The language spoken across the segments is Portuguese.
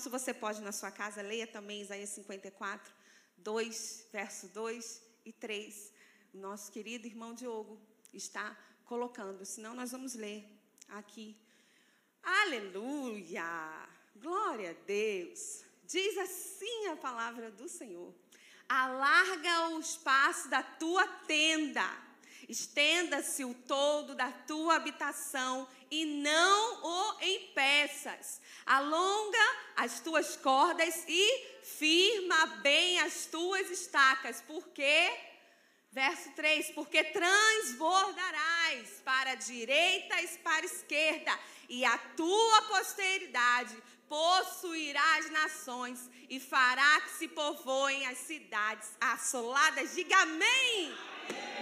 se você pode na sua casa, leia também Isaías 54, 2, verso 2 e 3. O nosso querido irmão Diogo está colocando, senão nós vamos ler aqui. Aleluia! Glória a Deus! Diz assim a palavra do Senhor: Alarga o espaço da tua tenda, estenda-se o todo da tua habitação e não o empeças. Alonga as tuas cordas e firma bem as tuas estacas, porque Verso 3: Porque transbordarás para a direita e para a esquerda, e a tua posteridade possuirá as nações e fará que se povoem as cidades assoladas. Diga amém!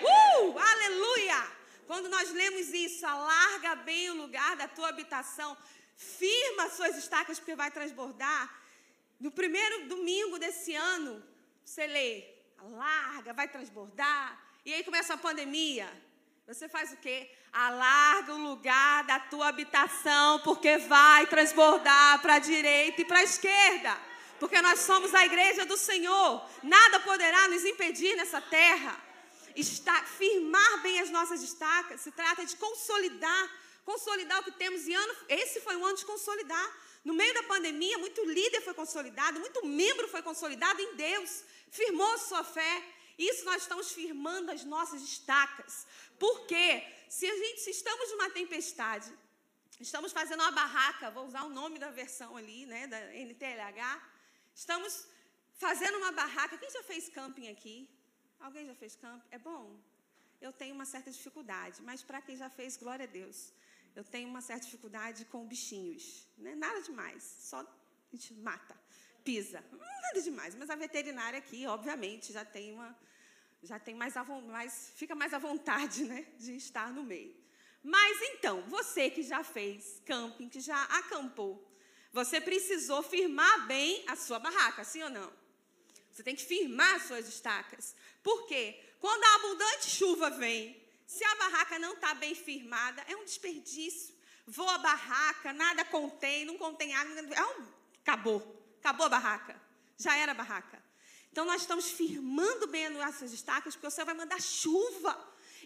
Uh, aleluia! Quando nós lemos isso, alarga bem o lugar da tua habitação, firma as suas estacas, porque vai transbordar. No primeiro domingo desse ano, você lê, alarga, vai transbordar. E aí começa a pandemia. Você faz o quê? Alarga o lugar da tua habitação, porque vai transbordar para a direita e para a esquerda. Porque nós somos a igreja do Senhor. Nada poderá nos impedir nessa terra. Está, firmar bem as nossas estacas. Se trata de consolidar, consolidar o que temos. E ano, esse foi o ano de consolidar. No meio da pandemia, muito líder foi consolidado, muito membro foi consolidado em Deus, firmou sua fé. Isso nós estamos firmando as nossas estacas. Por quê? Se a gente, se estamos numa tempestade, estamos fazendo uma barraca, vou usar o nome da versão ali, né, da NTLH, estamos fazendo uma barraca. Quem já fez camping aqui? Alguém já fez camping? É bom? Eu tenho uma certa dificuldade, mas para quem já fez, glória a Deus. Eu tenho uma certa dificuldade com bichinhos, né? nada demais, só a gente mata, pisa, nada demais. Mas a veterinária aqui, obviamente, já tem uma já tem mais, mais fica mais à vontade né, de estar no meio. Mas então, você que já fez camping, que já acampou, você precisou firmar bem a sua barraca, sim ou não? Você tem que firmar as suas estacas. Por quê? Quando a abundante chuva vem, se a barraca não está bem firmada, é um desperdício. Voa a barraca, nada contém, não contém água, é um, acabou. Acabou a barraca. Já era a barraca. Então nós estamos firmando bem as nossas estacas, porque o Senhor vai mandar chuva.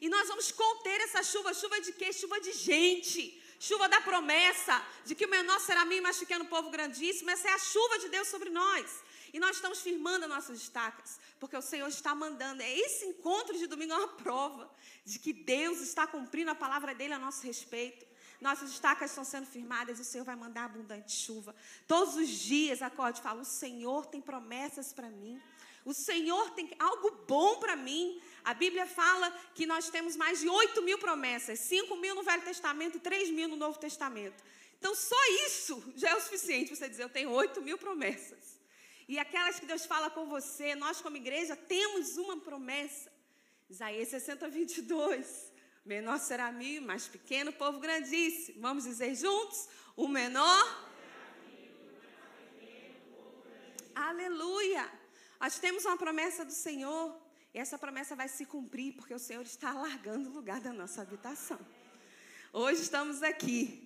E nós vamos conter essa chuva. Chuva de quê? Chuva de gente. Chuva da promessa de que o menor será mim, mas pequeno povo grandíssimo. Essa é a chuva de Deus sobre nós. E nós estamos firmando as nossas estacas, porque o Senhor está mandando. É esse encontro de domingo é uma prova de que Deus está cumprindo a palavra dele a nosso respeito. Nossas estacas estão sendo firmadas o Senhor vai mandar abundante chuva. Todos os dias acorde e fala: O Senhor tem promessas para mim. O Senhor tem algo bom para mim. A Bíblia fala que nós temos mais de 8 mil promessas, 5 mil no Velho Testamento e 3 mil no Novo Testamento. Então, só isso já é o suficiente para você dizer: Eu tenho 8 mil promessas. E aquelas que Deus fala com você, nós, como igreja, temos uma promessa. Isaías 60, 22. Menor será mil, mais pequeno, povo grandíssimo. Vamos dizer juntos: O menor. Aleluia. Nós temos uma promessa do Senhor. E essa promessa vai se cumprir porque o Senhor está alargando o lugar da nossa habitação. Hoje estamos aqui.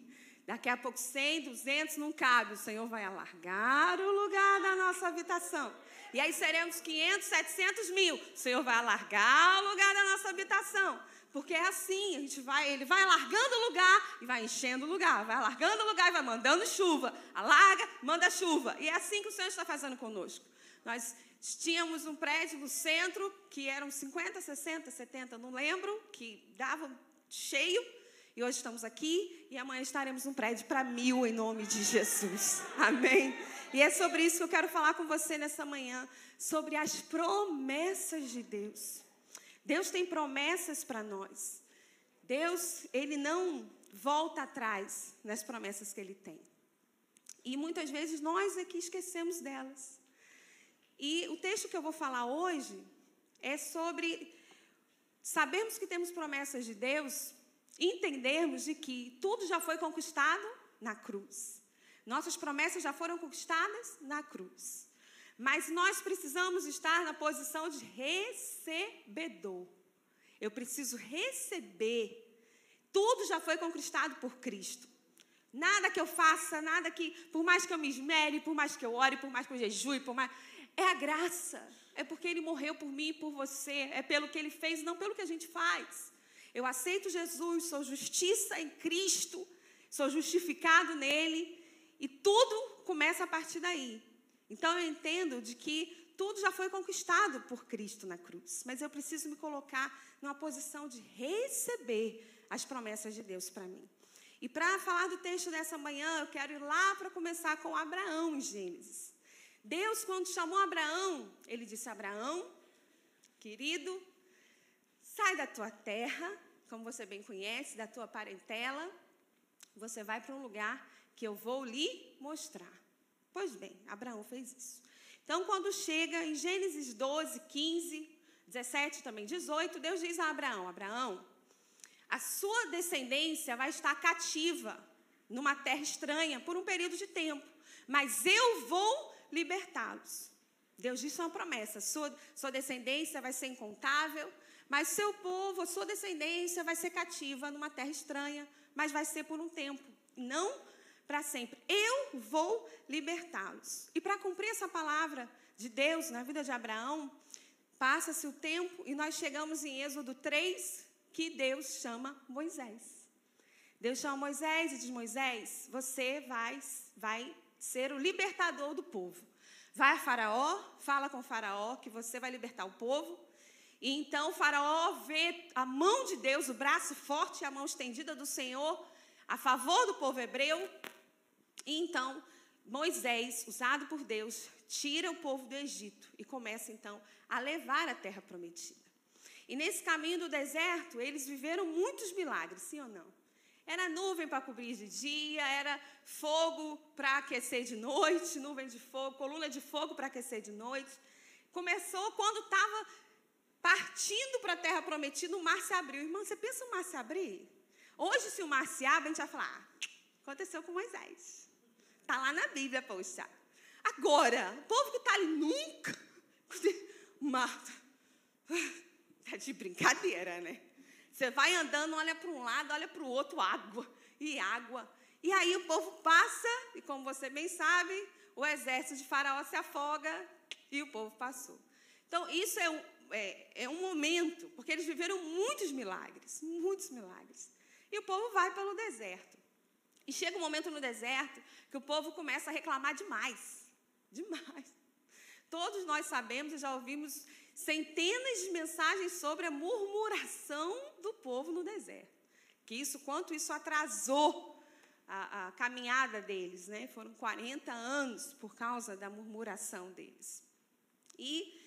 Daqui a pouco 100, 200 não cabe. O Senhor vai alargar o lugar da nossa habitação. E aí seremos 500, 700 mil. O Senhor vai alargar o lugar da nossa habitação. Porque é assim, a gente vai, ele vai alargando o lugar e vai enchendo o lugar, vai alargando o lugar e vai mandando chuva. Alarga, manda chuva. E é assim que o Senhor está fazendo conosco. Nós Tínhamos um prédio no centro, que eram 50, 60, 70, não lembro, que dava cheio. E hoje estamos aqui e amanhã estaremos num prédio para mil em nome de Jesus. Amém? E é sobre isso que eu quero falar com você nessa manhã, sobre as promessas de Deus. Deus tem promessas para nós. Deus, ele não volta atrás nas promessas que ele tem. E muitas vezes nós aqui esquecemos delas. E o texto que eu vou falar hoje é sobre sabermos que temos promessas de Deus entendermos de que tudo já foi conquistado na cruz. Nossas promessas já foram conquistadas na cruz. Mas nós precisamos estar na posição de recebedor. Eu preciso receber. Tudo já foi conquistado por Cristo. Nada que eu faça, nada que, por mais que eu me esmere, por mais que eu ore, por mais que eu jejue, por mais. É a graça. É porque ele morreu por mim e por você. É pelo que ele fez, não pelo que a gente faz. Eu aceito Jesus, sou justiça em Cristo, sou justificado nele, e tudo começa a partir daí. Então eu entendo de que tudo já foi conquistado por Cristo na cruz, mas eu preciso me colocar numa posição de receber as promessas de Deus para mim. E para falar do texto dessa manhã, eu quero ir lá para começar com Abraão em Gênesis. Deus, quando chamou Abraão, ele disse: Abraão, querido, sai da tua terra, como você bem conhece, da tua parentela, você vai para um lugar que eu vou lhe mostrar. Pois bem, Abraão fez isso. Então, quando chega em Gênesis 12, 15, 17, também 18, Deus diz a Abraão: Abraão, a sua descendência vai estar cativa numa terra estranha por um período de tempo, mas eu vou libertá-los. Deus disse uma promessa: sua, sua descendência vai ser incontável, mas seu povo, a sua descendência vai ser cativa numa terra estranha, mas vai ser por um tempo, não para sempre. Eu vou libertá-los. E para cumprir essa palavra de Deus na vida de Abraão, passa-se o tempo e nós chegamos em Êxodo 3, que Deus chama Moisés. Deus chama Moisés e diz: Moisés, você vai, vai ser o libertador do povo. Vai a Faraó, fala com Faraó que você vai libertar o povo. E então Faraó vê a mão de Deus, o braço forte e a mão estendida do Senhor a favor do povo hebreu. E então Moisés, usado por Deus, tira o povo do Egito e começa então a levar a terra prometida. E nesse caminho do deserto, eles viveram muitos milagres, sim ou não? Era nuvem para cobrir de dia, era fogo para aquecer de noite, nuvem de fogo, coluna de fogo para aquecer de noite. Começou quando estava partindo para a terra prometida, o mar se abriu. Irmão, você pensa o mar se abrir? Hoje, se o mar se abre, a gente vai falar: ah, aconteceu com Moisés. Está lá na Bíblia, poxa. Agora, o povo que está ali nunca. Mar. Tá de brincadeira, né? Você vai andando, olha para um lado, olha para o outro, água e água. E aí o povo passa, e como você bem sabe, o exército de Faraó se afoga e o povo passou. Então, isso é um, é, é um momento, porque eles viveram muitos milagres, muitos milagres. E o povo vai pelo deserto. E chega um momento no deserto que o povo começa a reclamar demais. Demais. Todos nós sabemos e já ouvimos centenas de mensagens sobre a murmuração do povo no deserto. Que isso, quanto isso atrasou a, a caminhada deles, né? Foram 40 anos por causa da murmuração deles. E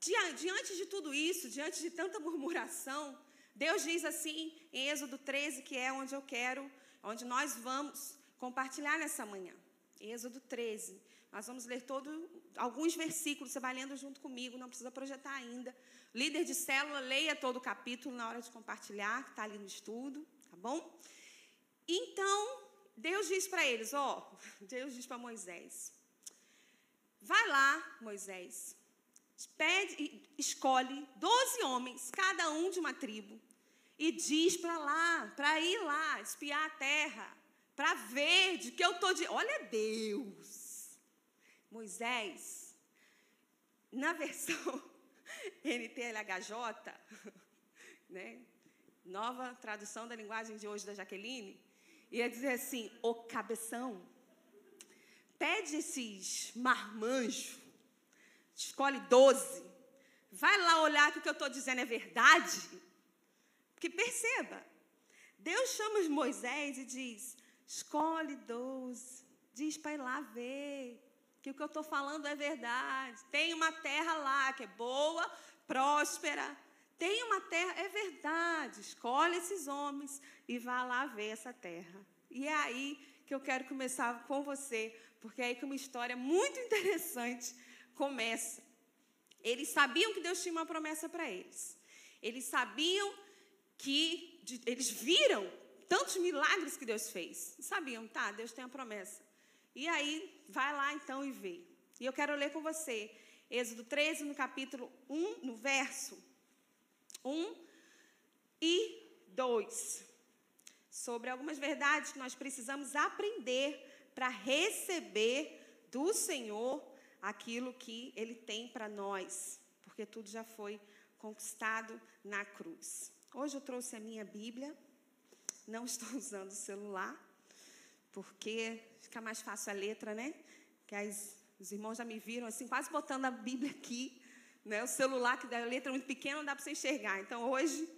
diante de tudo isso, diante de tanta murmuração, Deus diz assim em Êxodo 13, que é onde eu quero, onde nós vamos compartilhar nessa manhã. Êxodo 13. Nós vamos ler todo, alguns versículos, você vai lendo junto comigo, não precisa projetar ainda. Líder de célula, leia todo o capítulo na hora de compartilhar, que está ali no estudo, tá bom? Então, Deus diz para eles, ó, Deus diz para Moisés, vai lá, Moisés, pede, escolhe 12 homens, cada um de uma tribo, e diz para lá, para ir lá, espiar a terra, para ver de que eu estou de. Olha Deus! Moisés, na versão NTLHJ, né, nova tradução da linguagem de hoje da Jaqueline, ia dizer assim: o cabeção, pede esses marmanjos, escolhe doze, vai lá olhar que o que eu estou dizendo é verdade. Porque perceba, Deus chama Moisés e diz: escolhe doze, diz para ir lá ver que o que eu estou falando é verdade. Tem uma terra lá que é boa, próspera. Tem uma terra, é verdade. Escolhe esses homens e vá lá ver essa terra. E é aí que eu quero começar com você, porque é aí que uma história muito interessante começa. Eles sabiam que Deus tinha uma promessa para eles. Eles sabiam que eles viram tantos milagres que Deus fez. Sabiam, tá? Deus tem uma promessa. E aí, vai lá então e vê. E eu quero ler com você Êxodo 13, no capítulo 1, no verso 1 e 2. sobre algumas verdades que nós precisamos aprender para receber do Senhor aquilo que Ele tem para nós, porque tudo já foi conquistado na cruz. Hoje eu trouxe a minha Bíblia, não estou usando o celular, porque fica mais fácil a letra, né? Que as, os irmãos já me viram assim, quase botando a Bíblia aqui, né? O celular, que a letra é muito pequena, não dá para você enxergar. Então hoje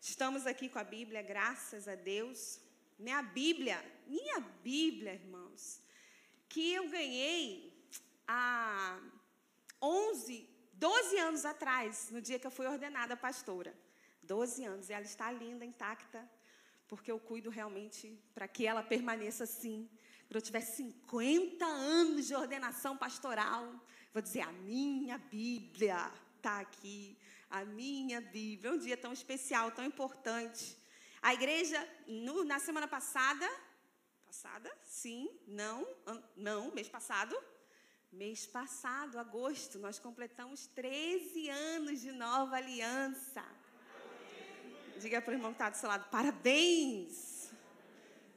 estamos aqui com a Bíblia, graças a Deus. Minha Bíblia, minha Bíblia, irmãos, que eu ganhei há 11, 12 anos atrás, no dia que eu fui ordenada pastora. 12 anos, e ela está linda, intacta, porque eu cuido realmente para que ela permaneça assim. Quando eu tiver 50 anos de ordenação pastoral, vou dizer: a minha Bíblia está aqui, a minha Bíblia. Um dia tão especial, tão importante. A igreja, no, na semana passada, passada? Sim, não, não, mês passado, Mês passado, agosto, nós completamos 13 anos de nova aliança. Diga para o irmão que está do seu lado, parabéns.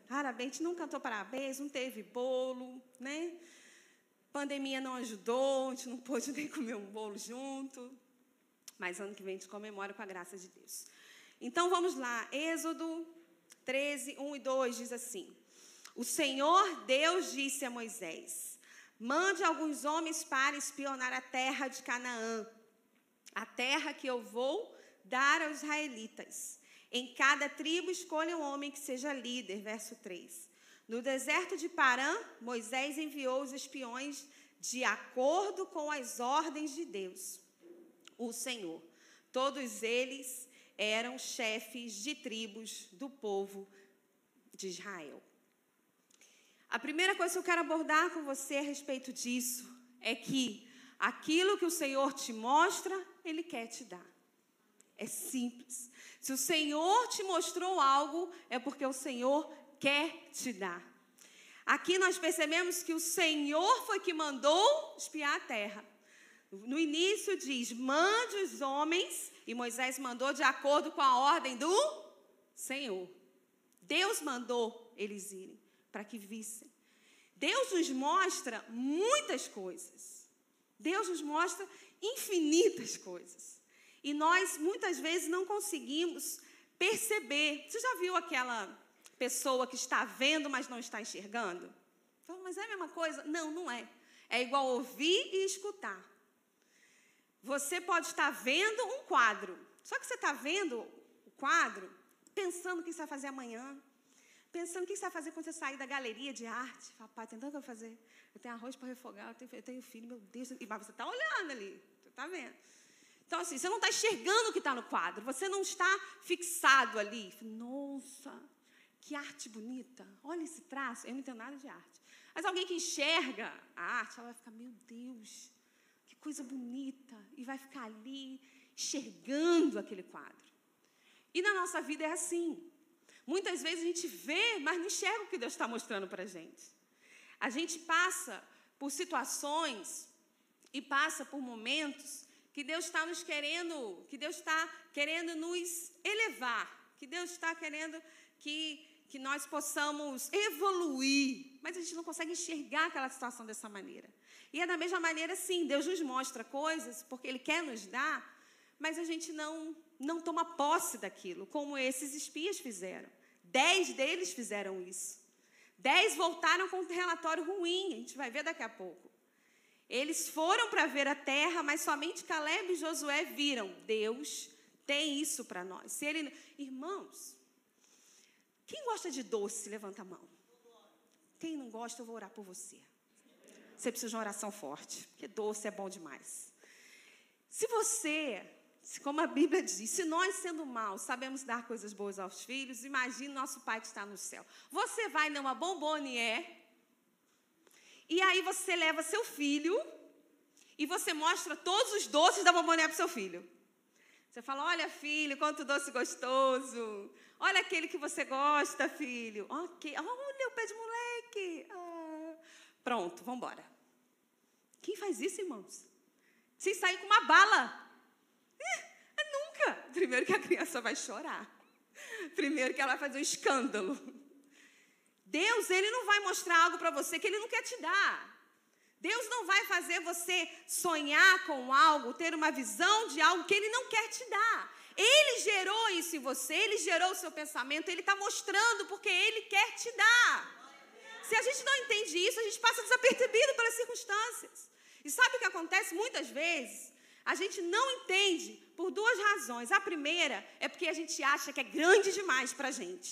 Parabéns, não cantou parabéns, não teve bolo, né? Pandemia não ajudou, a gente não pôde nem comer um bolo junto. Mas ano que vem a gente comemora com a graça de Deus. Então vamos lá, Êxodo 13, 1 e 2 diz assim: O Senhor Deus disse a Moisés: Mande alguns homens para espionar a terra de Canaã, a terra que eu vou dar aos israelitas. Em cada tribo escolha um homem que seja líder. Verso 3. No deserto de Parã, Moisés enviou os espiões de acordo com as ordens de Deus, o Senhor. Todos eles eram chefes de tribos do povo de Israel. A primeira coisa que eu quero abordar com você a respeito disso é que aquilo que o Senhor te mostra, Ele quer te dar. É simples. Se o Senhor te mostrou algo, é porque o Senhor quer te dar. Aqui nós percebemos que o Senhor foi que mandou espiar a terra. No início diz: mande os homens, e Moisés mandou de acordo com a ordem do Senhor. Deus mandou eles irem para que vissem. Deus nos mostra muitas coisas. Deus nos mostra infinitas coisas. E nós muitas vezes não conseguimos perceber. Você já viu aquela pessoa que está vendo, mas não está enxergando? Mas é a mesma coisa? Não, não é. É igual ouvir e escutar. Você pode estar vendo um quadro, só que você está vendo o quadro pensando o que você vai fazer amanhã, pensando o que você vai fazer quando você sair da galeria de arte. Fala, pai, tem tanto para fazer. Eu tenho arroz para refogar, eu tenho, eu tenho filho, meu Deus. Mas você está olhando ali, você está vendo. Então, assim, você não está enxergando o que está no quadro, você não está fixado ali. Nossa, que arte bonita. Olha esse traço. Eu não entendo nada de arte. Mas alguém que enxerga a arte, ela vai ficar, meu Deus, que coisa bonita. E vai ficar ali enxergando aquele quadro. E na nossa vida é assim. Muitas vezes a gente vê, mas não enxerga o que Deus está mostrando para a gente. A gente passa por situações e passa por momentos que Deus está nos querendo, que Deus está querendo nos elevar, que Deus está querendo que, que nós possamos evoluir, mas a gente não consegue enxergar aquela situação dessa maneira. E é da mesma maneira, sim, Deus nos mostra coisas porque Ele quer nos dar, mas a gente não, não toma posse daquilo, como esses espias fizeram. Dez deles fizeram isso. Dez voltaram com um relatório ruim, a gente vai ver daqui a pouco. Eles foram para ver a terra, mas somente Caleb e Josué viram. Deus tem isso para nós. Se ele, irmãos, quem gosta de doce, levanta a mão. Quem não gosta, eu vou orar por você. Você precisa de uma oração forte, porque doce é bom demais. Se você como a Bíblia diz, se nós, sendo maus, sabemos dar coisas boas aos filhos, imagine nosso Pai que está no céu. Você vai numa bombonier, e aí você leva seu filho, e você mostra todos os doces da bombonier para o seu filho. Você fala: Olha, filho, quanto doce gostoso. Olha aquele que você gosta, filho. Ok. Olha o pé de moleque. Ah. Pronto, vamos embora. Quem faz isso, irmãos? Sem sair com uma bala. Primeiro que a criança vai chorar. Primeiro que ela vai fazer um escândalo. Deus, ele não vai mostrar algo para você que ele não quer te dar. Deus não vai fazer você sonhar com algo, ter uma visão de algo que ele não quer te dar. Ele gerou isso em você, ele gerou o seu pensamento, ele está mostrando porque ele quer te dar. Se a gente não entende isso, a gente passa desapercebido pelas circunstâncias. E sabe o que acontece muitas vezes? A gente não entende por duas razões. A primeira é porque a gente acha que é grande demais para a gente.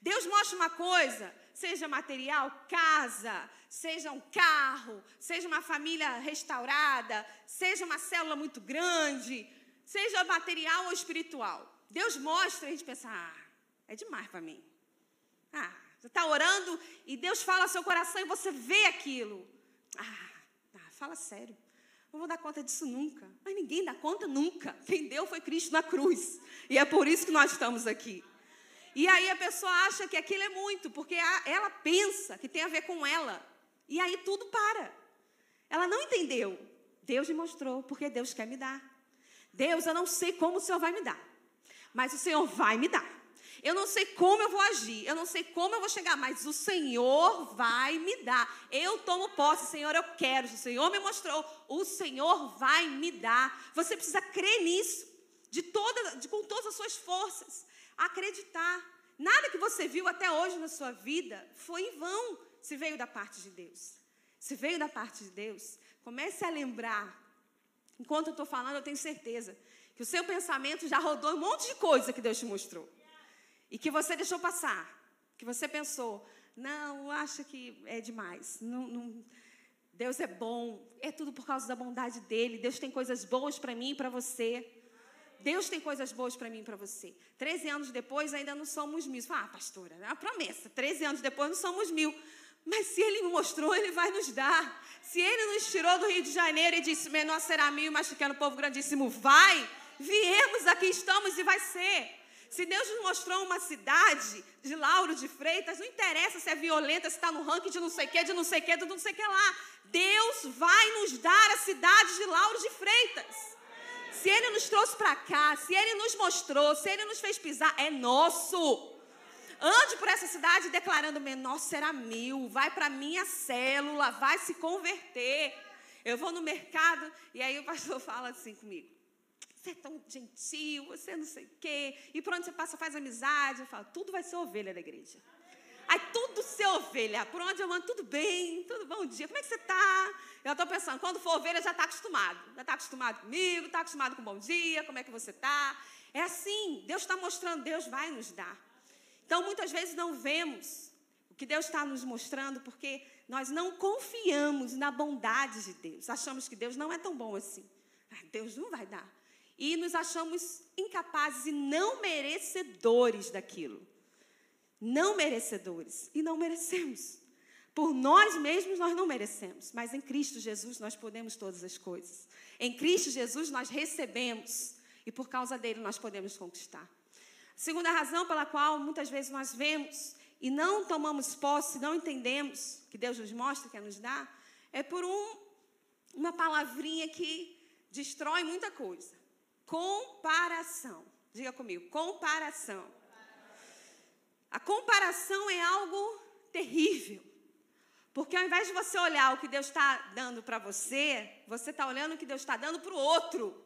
Deus mostra uma coisa, seja material, casa, seja um carro, seja uma família restaurada, seja uma célula muito grande, seja material ou espiritual. Deus mostra e a gente pensa, ah, é demais para mim. Ah, você está orando e Deus fala ao seu coração e você vê aquilo. Ah, ah, fala sério. Não vou dar conta disso nunca. Mas ninguém dá conta nunca. Quem deu foi Cristo na cruz. E é por isso que nós estamos aqui. E aí a pessoa acha que aquilo é muito, porque ela pensa que tem a ver com ela. E aí tudo para. Ela não entendeu. Deus me mostrou, porque Deus quer me dar. Deus, eu não sei como o Senhor vai me dar, mas o Senhor vai me dar. Eu não sei como eu vou agir, eu não sei como eu vou chegar, mas o Senhor vai me dar. Eu tomo posse, Senhor, eu quero. O Senhor me mostrou, o Senhor vai me dar. Você precisa crer nisso, de toda, de, com todas as suas forças, acreditar. Nada que você viu até hoje na sua vida foi em vão, se veio da parte de Deus. Se veio da parte de Deus, comece a lembrar. Enquanto eu estou falando, eu tenho certeza que o seu pensamento já rodou um monte de coisa que Deus te mostrou e que você deixou passar, que você pensou, não, acha que é demais, não, não, Deus é bom, é tudo por causa da bondade dele, Deus tem coisas boas para mim e para você. Deus tem coisas boas para mim e para você. Treze anos depois ainda não somos mil. Ah, pastora, é uma promessa. Treze anos depois não somos mil. Mas se Ele mostrou, Ele vai nos dar. Se Ele nos tirou do Rio de Janeiro e disse, menor será mil, mas pequeno povo grandíssimo, vai. Viemos, aqui estamos e vai ser. Se Deus nos mostrou uma cidade de Lauro de Freitas, não interessa se é violenta, se está no ranking de não sei o que, de não sei o que, de não sei o que lá. Deus vai nos dar a cidade de Lauro de Freitas. Se Ele nos trouxe para cá, se Ele nos mostrou, se Ele nos fez pisar, é nosso. Ande por essa cidade declarando: menor será mil, vai para minha célula, vai se converter. Eu vou no mercado e aí o pastor fala assim comigo: você é tão gentil, você não sei o quê. E por onde você passa, faz amizade. Eu falo, tudo vai ser ovelha da igreja. Aí tudo ser ovelha. Por onde eu ando, tudo bem, tudo bom dia. Como é que você está? Eu estou pensando, quando for ovelha, já está acostumado. Já está acostumado comigo, está acostumado com bom dia, como é que você está. É assim, Deus está mostrando, Deus vai nos dar. Então, muitas vezes não vemos o que Deus está nos mostrando, porque nós não confiamos na bondade de Deus. Achamos que Deus não é tão bom assim. Ah, Deus não vai dar e nos achamos incapazes e não merecedores daquilo. Não merecedores. E não merecemos. Por nós mesmos nós não merecemos, mas em Cristo Jesus nós podemos todas as coisas. Em Cristo Jesus nós recebemos e por causa dele nós podemos conquistar. segunda razão pela qual muitas vezes nós vemos e não tomamos posse, não entendemos que Deus nos mostra, quer nos dar, é por um, uma palavrinha que destrói muita coisa. Comparação. Diga comigo, comparação. A comparação é algo terrível. Porque ao invés de você olhar o que Deus está dando para você, você está olhando o que Deus está dando para o outro.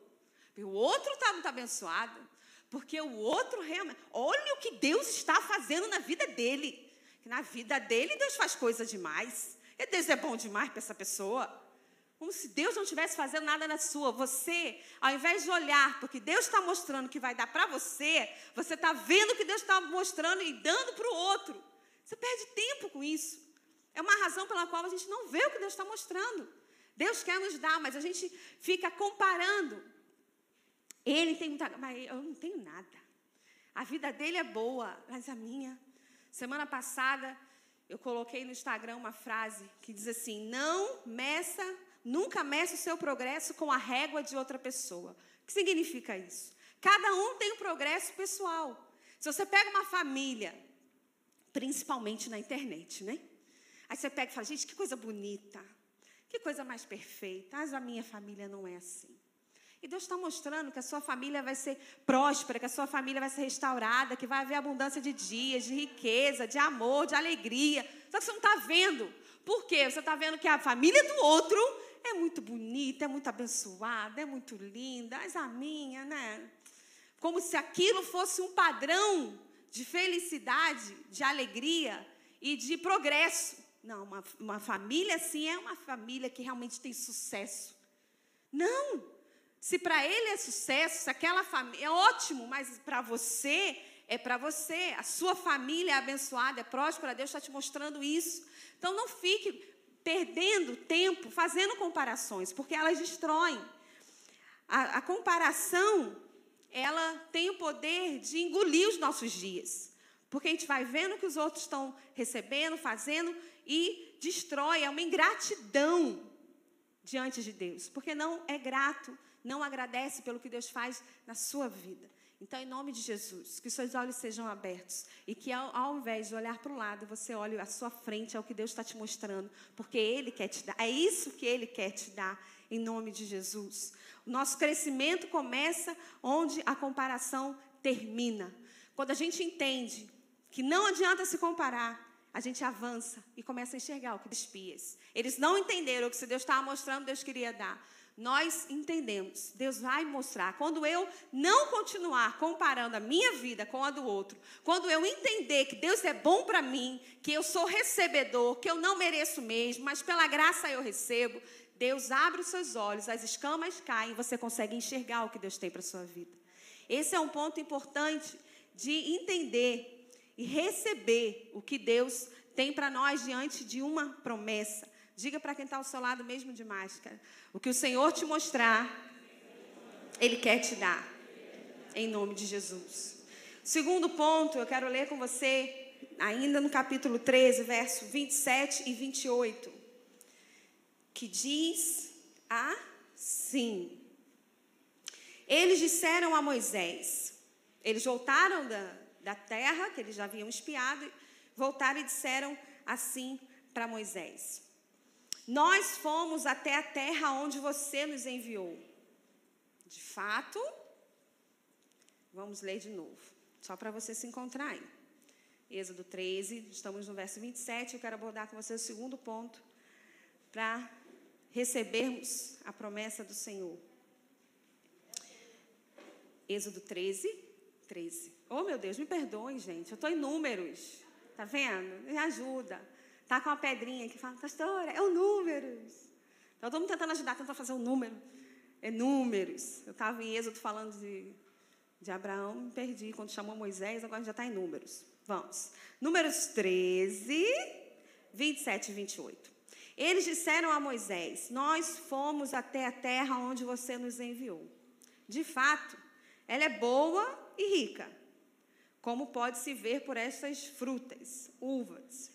E o outro está muito abençoado. Porque o outro realmente. Olha o que Deus está fazendo na vida dele. Na vida dele, Deus faz coisa demais. E Deus é bom demais para essa pessoa. Como se Deus não estivesse fazendo nada na sua. Você, ao invés de olhar porque Deus está mostrando que vai dar para você, você está vendo que Deus está mostrando e dando para o outro. Você perde tempo com isso. É uma razão pela qual a gente não vê o que Deus está mostrando. Deus quer nos dar, mas a gente fica comparando. Ele tem muita. Mas eu não tenho nada. A vida dele é boa, mas a minha. Semana passada, eu coloquei no Instagram uma frase que diz assim: Não meça Nunca meça o seu progresso com a régua de outra pessoa. O que significa isso? Cada um tem um progresso pessoal. Se você pega uma família, principalmente na internet, né? Aí você pega e fala, gente, que coisa bonita, que coisa mais perfeita. Mas a minha família não é assim. E Deus está mostrando que a sua família vai ser próspera, que a sua família vai ser restaurada, que vai haver abundância de dias, de riqueza, de amor, de alegria. Só que você não está vendo. Por quê? Você está vendo que a família do outro é muito bonita, é muito abençoada, é muito linda, mas a minha, né? Como se aquilo fosse um padrão de felicidade, de alegria e de progresso. Não, uma, uma família assim é uma família que realmente tem sucesso. Não! Se para ele é sucesso, se aquela família é ótimo, mas para você é para você. A sua família é abençoada, é próspera, Deus está te mostrando isso. Então não fique perdendo tempo fazendo comparações, porque elas destroem. A, a comparação, ela tem o poder de engolir os nossos dias. Porque a gente vai vendo o que os outros estão recebendo, fazendo e destrói, é uma ingratidão diante de Deus, porque não é grato não agradece pelo que Deus faz na sua vida. Então, em nome de Jesus, que seus olhos sejam abertos e que ao, ao invés de olhar para o lado, você olhe à sua frente ao que Deus está te mostrando, porque Ele quer te dar. É isso que Ele quer te dar, em nome de Jesus. O nosso crescimento começa onde a comparação termina. Quando a gente entende que não adianta se comparar, a gente avança e começa a enxergar o que despias. Eles não entenderam o que Deus estava mostrando, Deus queria dar nós entendemos, Deus vai mostrar. Quando eu não continuar comparando a minha vida com a do outro, quando eu entender que Deus é bom para mim, que eu sou recebedor, que eu não mereço mesmo, mas pela graça eu recebo, Deus abre os seus olhos, as escamas caem você consegue enxergar o que Deus tem para sua vida. Esse é um ponto importante de entender e receber o que Deus tem para nós diante de uma promessa. Diga para quem está ao seu lado, mesmo de máscara. O que o Senhor te mostrar, Ele quer te dar. Em nome de Jesus. Segundo ponto, eu quero ler com você, ainda no capítulo 13, verso 27 e 28, que diz assim: Eles disseram a Moisés, eles voltaram da, da terra que eles já haviam espiado, voltaram e disseram assim para Moisés: nós fomos até a terra onde você nos enviou. De fato, vamos ler de novo, só para você se encontrar aí. Êxodo 13, estamos no verso 27. Eu quero abordar com você o segundo ponto para recebermos a promessa do Senhor. Êxodo 13, 13. Oh, meu Deus, me perdoem, gente. Eu estou em números. Tá vendo? Me ajuda. Tá com uma pedrinha que fala, pastora, é o números. Então, mundo tentando ajudar, tentando fazer um número. É números. Eu estava em Êxodo falando de, de Abraão, me perdi quando chamou Moisés, agora já está em números. Vamos. Números 13, 27 e 28. Eles disseram a Moisés: Nós fomos até a terra onde você nos enviou. De fato, ela é boa e rica, como pode se ver por essas frutas, uvas,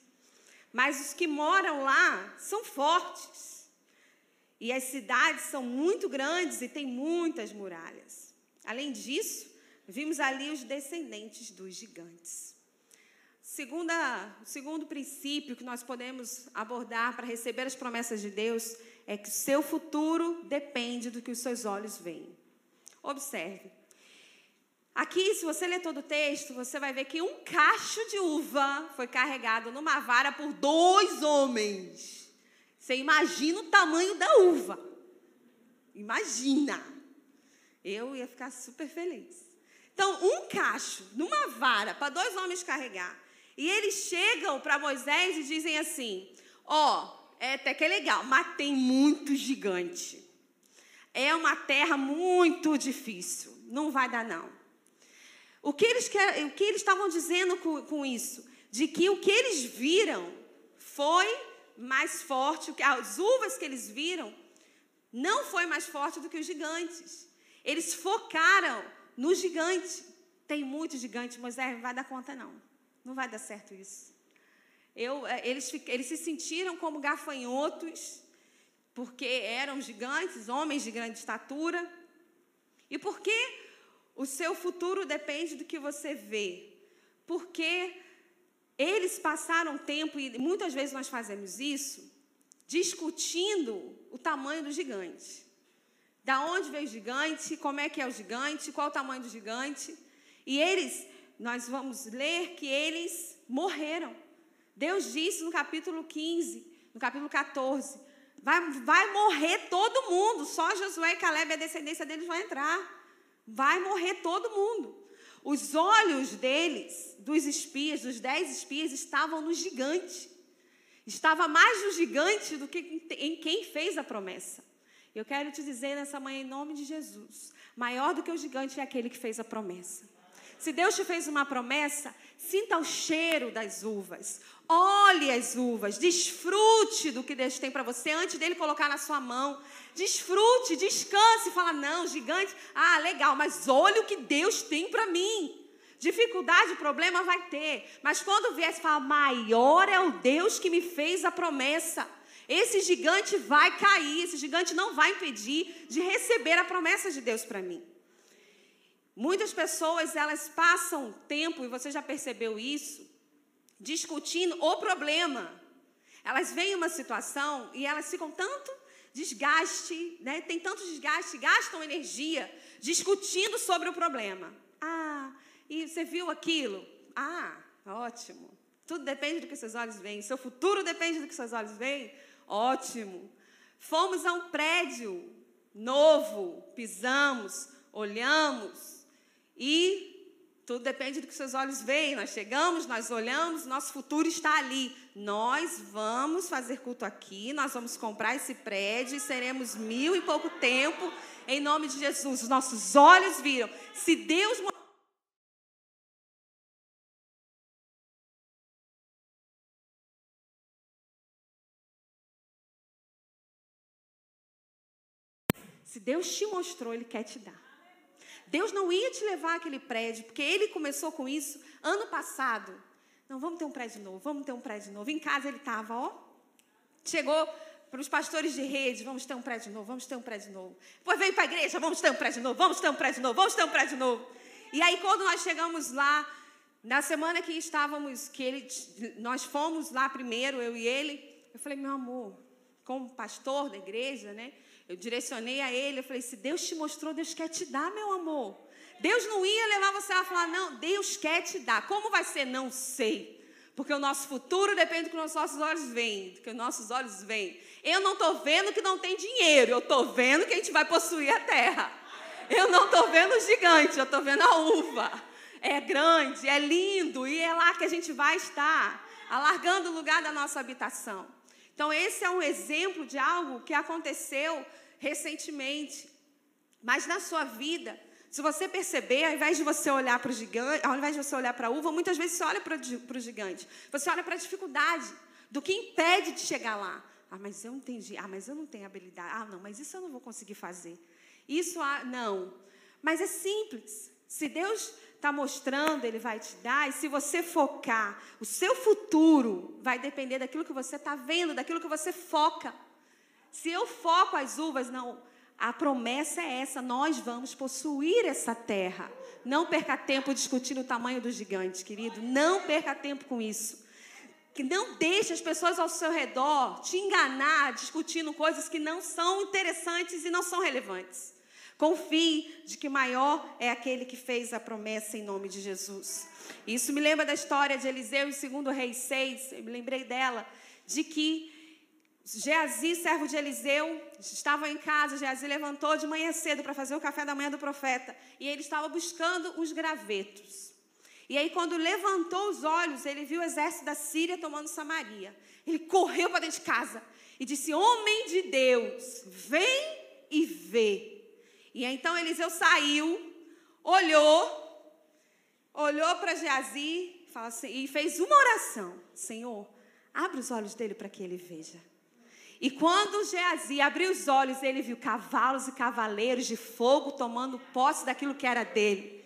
mas os que moram lá são fortes. E as cidades são muito grandes e têm muitas muralhas. Além disso, vimos ali os descendentes dos gigantes. Segunda, o segundo princípio que nós podemos abordar para receber as promessas de Deus é que o seu futuro depende do que os seus olhos veem. Observe. Aqui, se você ler todo o texto, você vai ver que um cacho de uva foi carregado numa vara por dois homens. Você imagina o tamanho da uva. Imagina. Eu ia ficar super feliz. Então, um cacho numa vara para dois homens carregar. E eles chegam para Moisés e dizem assim: Ó, oh, é até que é legal, mas tem muito gigante. É uma terra muito difícil. Não vai dar, não. O que eles, quer, o que eles estavam dizendo com, com isso? De que o que eles viram foi mais forte, as uvas que eles viram não foi mais forte do que os gigantes. Eles focaram no gigante. Tem muito gigante, Moisés, não vai dar conta não. Não vai dar certo isso. Eu, eh, eles, eles se sentiram como gafanhotos, porque eram gigantes, homens de grande estatura. E porque o seu futuro depende do que você vê. Porque eles passaram tempo, e muitas vezes nós fazemos isso, discutindo o tamanho do gigante. Da onde veio o gigante? Como é que é o gigante? Qual o tamanho do gigante? E eles, nós vamos ler que eles morreram. Deus disse no capítulo 15, no capítulo 14, vai, vai morrer todo mundo, só Josué e Caleb a descendência deles vão entrar. Vai morrer todo mundo. Os olhos deles, dos espias, dos dez espias, estavam no gigante. Estava mais no gigante do que em quem fez a promessa. Eu quero te dizer nessa manhã, em nome de Jesus: maior do que o gigante é aquele que fez a promessa. Se Deus te fez uma promessa, sinta o cheiro das uvas, olhe as uvas, desfrute do que Deus tem para você antes dele colocar na sua mão. Desfrute, descanse, fala: não, gigante, ah, legal, mas olhe o que Deus tem para mim. Dificuldade, problema vai ter, mas quando você fala: maior é o Deus que me fez a promessa. Esse gigante vai cair, esse gigante não vai impedir de receber a promessa de Deus para mim. Muitas pessoas, elas passam tempo, e você já percebeu isso, discutindo o problema. Elas veem uma situação e elas ficam tanto desgaste, né? tem tanto desgaste, gastam energia discutindo sobre o problema. Ah, e você viu aquilo? Ah, ótimo. Tudo depende do que seus olhos veem. Seu futuro depende do que seus olhos veem. Ótimo. Fomos a um prédio novo, pisamos, olhamos e tudo depende do que seus olhos veem. Nós chegamos, nós olhamos, nosso futuro está ali. Nós vamos fazer culto aqui, nós vamos comprar esse prédio e seremos mil em pouco tempo, em nome de Jesus. Os nossos olhos viram. Se Deus Se Deus te mostrou, Ele quer te dar. Deus não ia te levar àquele prédio, porque Ele começou com isso ano passado. Não, vamos ter um prédio novo, vamos ter um prédio novo. Em casa ele estava, ó. Chegou para os pastores de rede, vamos ter um prédio novo, vamos ter um prédio novo. Depois veio para a igreja, vamos ter um prédio novo, vamos ter um prédio novo, vamos ter um prédio novo. E aí, quando nós chegamos lá, na semana que estávamos, que ele, nós fomos lá primeiro, eu e ele, eu falei, meu amor, como pastor da igreja, né? Eu direcionei a ele, eu falei: se Deus te mostrou, Deus quer te dar, meu amor. Deus não ia levar você a falar, não, Deus quer te dar. Como vai ser? Não sei. Porque o nosso futuro depende do que os nossos olhos veem, do que os nossos olhos veem. Eu não estou vendo que não tem dinheiro, eu estou vendo que a gente vai possuir a terra. Eu não estou vendo o gigante, eu estou vendo a uva. É grande, é lindo, e é lá que a gente vai estar, alargando o lugar da nossa habitação. Então, esse é um exemplo de algo que aconteceu recentemente. Mas na sua vida, se você perceber, ao invés de você olhar para o gigante, ao invés de você olhar para a uva, muitas vezes você olha para o gigante. Você olha para a dificuldade, do que impede de chegar lá. Ah, mas eu não entendi. Ah, mas eu não tenho habilidade. Ah, não, mas isso eu não vou conseguir fazer. Isso, ah, não. Mas é simples. Se Deus está mostrando, Ele vai te dar. E se você focar, o seu futuro vai depender daquilo que você está vendo, daquilo que você foca. Se eu foco as uvas, não. A promessa é essa: nós vamos possuir essa terra. Não perca tempo discutindo o tamanho do gigante, querido. Não perca tempo com isso. Que não deixe as pessoas ao seu redor te enganar discutindo coisas que não são interessantes e não são relevantes. Confie de que maior é aquele que fez a promessa em nome de Jesus. Isso me lembra da história de Eliseu em 2 Reis 6, eu me lembrei dela, de que Geazi, servo de Eliseu, estava em casa, Geazi levantou de manhã cedo para fazer o café da manhã do profeta, e ele estava buscando os gravetos. E aí, quando levantou os olhos, ele viu o exército da Síria tomando Samaria. Ele correu para dentro de casa e disse: Homem de Deus, vem e vê. E então Eliseu saiu, olhou, olhou para Geazi assim, e fez uma oração: Senhor, abre os olhos dele para que ele veja. E quando Geazi abriu os olhos, ele viu cavalos e cavaleiros de fogo tomando posse daquilo que era dele.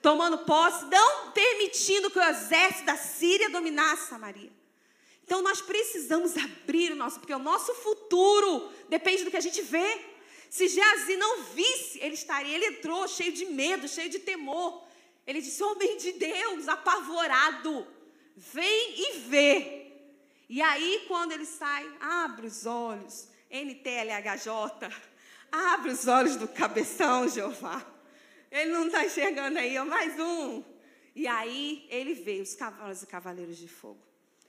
Tomando posse, não permitindo que o exército da Síria dominasse Samaria. Então nós precisamos abrir o nosso, porque o nosso futuro depende do que a gente vê. Se Geazi não visse, ele estaria, ele entrou cheio de medo, cheio de temor. Ele disse: Homem de Deus, apavorado, vem e vê. E aí, quando ele sai, abre os olhos, NTLHJ, Abre os olhos do cabeção, Jeová. Ele não está enxergando aí, ó, mais um. E aí ele vê os cavalos e cavaleiros de fogo.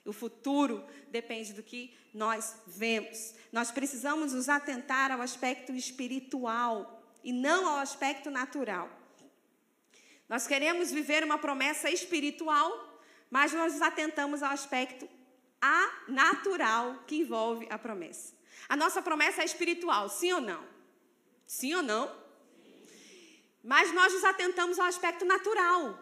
O futuro depende do que nós vemos. Nós precisamos nos atentar ao aspecto espiritual e não ao aspecto natural. Nós queremos viver uma promessa espiritual, mas nós nos atentamos ao aspecto a natural que envolve a promessa. A nossa promessa é espiritual, sim ou não? Sim ou não? Mas nós nos atentamos ao aspecto natural.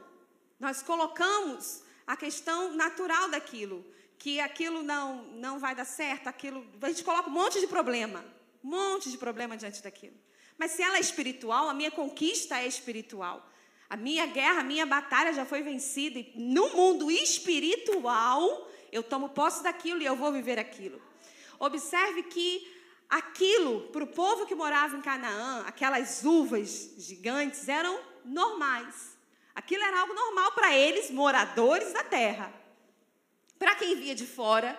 Nós colocamos a questão natural daquilo, que aquilo não não vai dar certo, aquilo, a gente coloca um monte de problema, um monte de problema diante daquilo. Mas se ela é espiritual, a minha conquista é espiritual. A minha guerra, a minha batalha já foi vencida. E no mundo espiritual, eu tomo posse daquilo e eu vou viver aquilo. Observe que aquilo, para o povo que morava em Canaã, aquelas uvas gigantes, eram normais. Aquilo era algo normal para eles, moradores da terra. Para quem via de fora,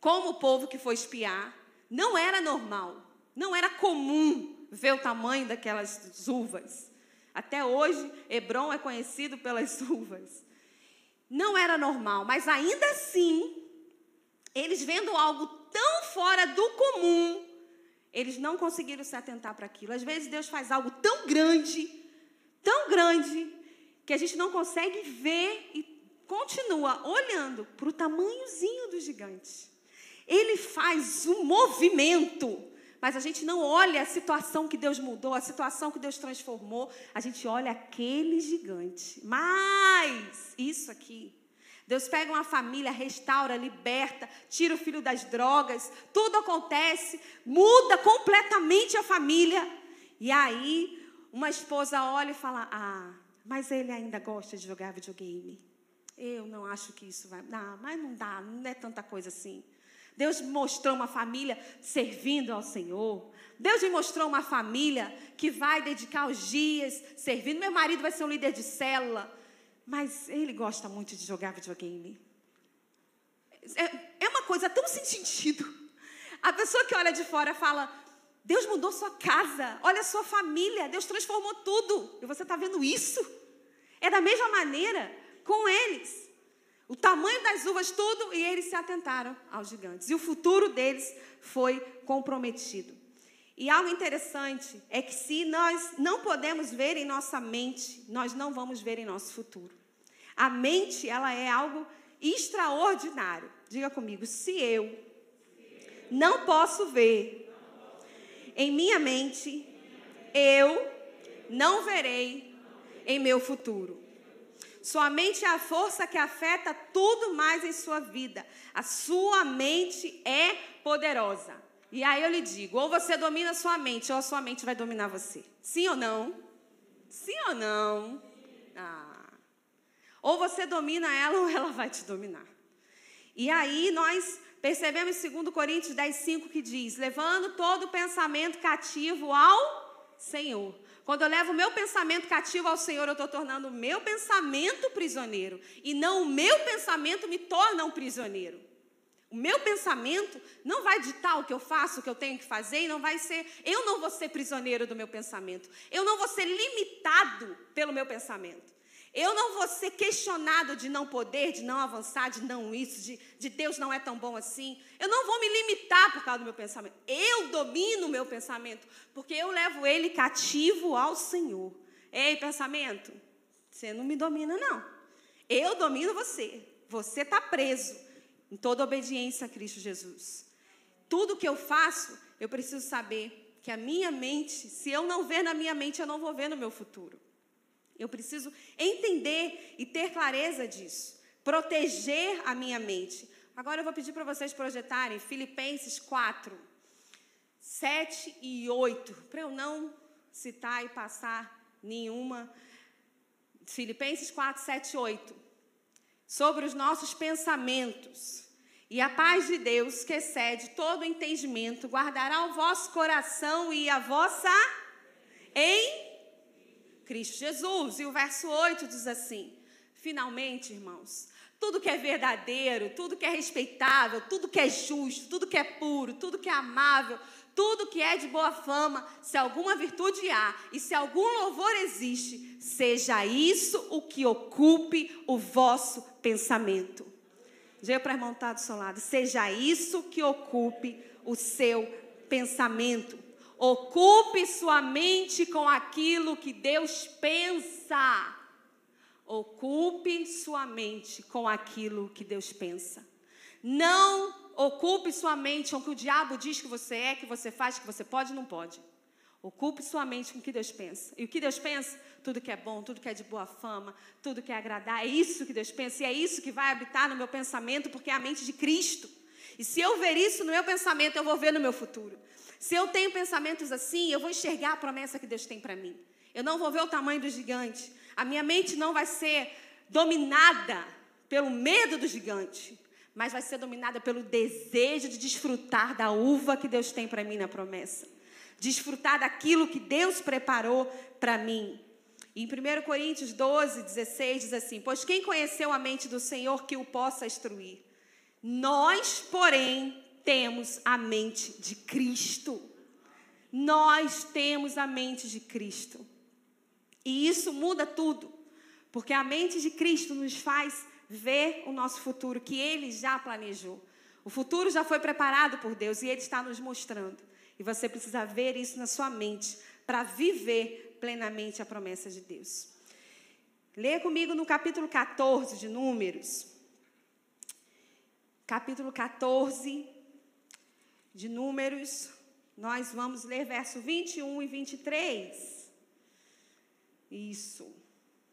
como o povo que foi espiar, não era normal, não era comum ver o tamanho daquelas uvas. Até hoje, Hebron é conhecido pelas uvas. Não era normal, mas ainda assim, eles vendo algo tão fora do comum, eles não conseguiram se atentar para aquilo. Às vezes Deus faz algo tão grande, tão grande, que a gente não consegue ver e continua olhando para o tamanhozinho do gigante. Ele faz um movimento, mas a gente não olha a situação que Deus mudou, a situação que Deus transformou, a gente olha aquele gigante. Mas isso aqui Deus pega uma família, restaura, liberta, tira o filho das drogas, tudo acontece, muda completamente a família. E aí, uma esposa olha e fala: Ah, mas ele ainda gosta de jogar videogame. Eu não acho que isso vai. Não, mas não dá, não é tanta coisa assim. Deus me mostrou uma família servindo ao Senhor. Deus me mostrou uma família que vai dedicar os dias servindo. Meu marido vai ser um líder de célula. Mas ele gosta muito de jogar videogame. É, é uma coisa tão sem sentido. A pessoa que olha de fora fala: Deus mudou sua casa, olha a sua família, Deus transformou tudo. E você está vendo isso? É da mesma maneira com eles. O tamanho das uvas, tudo, e eles se atentaram aos gigantes. E o futuro deles foi comprometido. E algo interessante é que se nós não podemos ver em nossa mente, nós não vamos ver em nosso futuro. A mente, ela é algo extraordinário. Diga comigo, se eu não posso ver em minha mente, eu não verei em meu futuro. Sua mente é a força que afeta tudo mais em sua vida. A sua mente é poderosa. E aí eu lhe digo: ou você domina a sua mente, ou a sua mente vai dominar você. Sim ou não? Sim ou não? Ah. Ou você domina ela, ou ela vai te dominar. E aí nós percebemos em 2 Coríntios 10, 5 que diz: levando todo pensamento cativo ao Senhor. Quando eu levo o meu pensamento cativo ao Senhor, eu estou tornando o meu pensamento prisioneiro. E não o meu pensamento me torna um prisioneiro. O meu pensamento não vai ditar o que eu faço, o que eu tenho que fazer, e não vai ser. Eu não vou ser prisioneiro do meu pensamento. Eu não vou ser limitado pelo meu pensamento. Eu não vou ser questionado de não poder, de não avançar, de não isso, de, de Deus não é tão bom assim. Eu não vou me limitar por causa do meu pensamento. Eu domino o meu pensamento, porque eu levo ele cativo ao Senhor. Ei, pensamento, você não me domina, não. Eu domino você. Você está preso em toda obediência a Cristo Jesus. Tudo que eu faço, eu preciso saber que a minha mente, se eu não ver na minha mente, eu não vou ver no meu futuro. Eu preciso entender e ter clareza disso, proteger a minha mente. Agora eu vou pedir para vocês projetarem Filipenses 4, 7 e 8, para eu não citar e passar nenhuma. Filipenses 4, 7 e 8. Sobre os nossos pensamentos. E a paz de Deus, que excede todo entendimento, guardará o vosso coração e a vossa em Cristo Jesus. E o verso 8 diz assim: Finalmente, irmãos, tudo que é verdadeiro, tudo que é respeitável, tudo que é justo, tudo que é puro, tudo que é amável, tudo que é de boa fama, se alguma virtude há e se algum louvor existe, seja isso o que ocupe o vosso pensamento. Diga para o irmão estar do seu lado, seja isso que ocupe o seu pensamento. Ocupe sua mente com aquilo que Deus pensa. Ocupe sua mente com aquilo que Deus pensa. Não ocupe sua mente com o que o diabo diz que você é, que você faz, que você pode e não pode. Ocupe sua mente com o que Deus pensa. E o que Deus pensa? Tudo que é bom, tudo que é de boa fama, tudo que é agradar. É isso que Deus pensa. E é isso que vai habitar no meu pensamento, porque é a mente de Cristo. E se eu ver isso no meu pensamento, eu vou ver no meu futuro. Se eu tenho pensamentos assim, eu vou enxergar a promessa que Deus tem para mim. Eu não vou ver o tamanho do gigante. A minha mente não vai ser dominada pelo medo do gigante, mas vai ser dominada pelo desejo de desfrutar da uva que Deus tem para mim na promessa. Desfrutar daquilo que Deus preparou para mim. Em 1 Coríntios 12, 16 diz assim: Pois quem conheceu a mente do Senhor que o possa instruir? Nós, porém, temos a mente de Cristo. Nós temos a mente de Cristo. E isso muda tudo, porque a mente de Cristo nos faz ver o nosso futuro que Ele já planejou. O futuro já foi preparado por Deus e Ele está nos mostrando. E você precisa ver isso na sua mente para viver plenamente a promessa de Deus. Leia comigo no capítulo 14 de Números. Capítulo 14 de Números. Nós vamos ler verso 21 e 23. Isso.